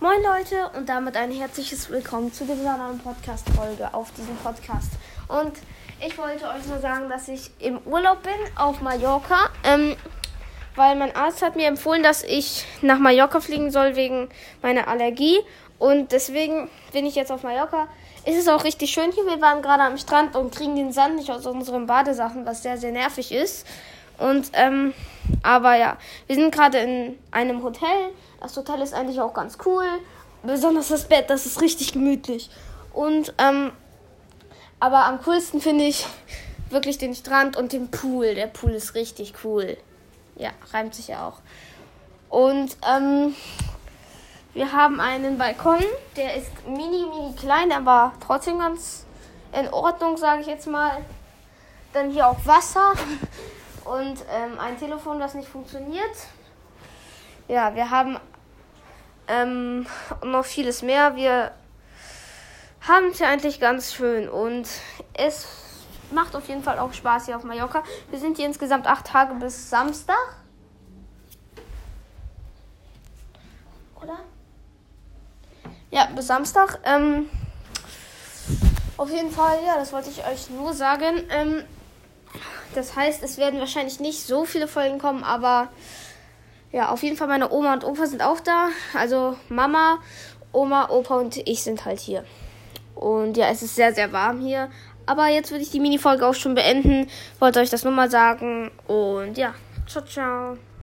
Moin Leute und damit ein herzliches Willkommen zu dieser neuen Podcast-Folge auf diesem Podcast. Und ich wollte euch nur sagen, dass ich im Urlaub bin auf Mallorca, ähm, weil mein Arzt hat mir empfohlen, dass ich nach Mallorca fliegen soll wegen meiner Allergie. Und deswegen bin ich jetzt auf Mallorca. Es ist auch richtig schön hier. Wir waren gerade am Strand und kriegen den Sand nicht aus unseren Badesachen, was sehr, sehr nervig ist. Und, ähm, aber ja, wir sind gerade in einem Hotel. Das Hotel ist eigentlich auch ganz cool. Besonders das Bett, das ist richtig gemütlich. Und, ähm, aber am coolsten finde ich wirklich den Strand und den Pool. Der Pool ist richtig cool. Ja, reimt sich ja auch. Und, ähm, wir haben einen Balkon, der ist mini, mini klein, aber trotzdem ganz in Ordnung, sage ich jetzt mal. Dann hier auch Wasser und ähm, ein Telefon, das nicht funktioniert. Ja, wir haben ähm, noch vieles mehr. Wir haben es ja eigentlich ganz schön und es macht auf jeden Fall auch Spaß hier auf Mallorca. Wir sind hier insgesamt acht Tage bis Samstag. Oder? Ja, bis Samstag. Ähm, auf jeden Fall, ja, das wollte ich euch nur sagen. Ähm, das heißt, es werden wahrscheinlich nicht so viele Folgen kommen, aber ja, auf jeden Fall meine Oma und Opa sind auch da. Also Mama, Oma, Opa und ich sind halt hier. Und ja, es ist sehr, sehr warm hier. Aber jetzt würde ich die Mini-Folge auch schon beenden. Wollte euch das nur mal sagen. Und ja, ciao, ciao.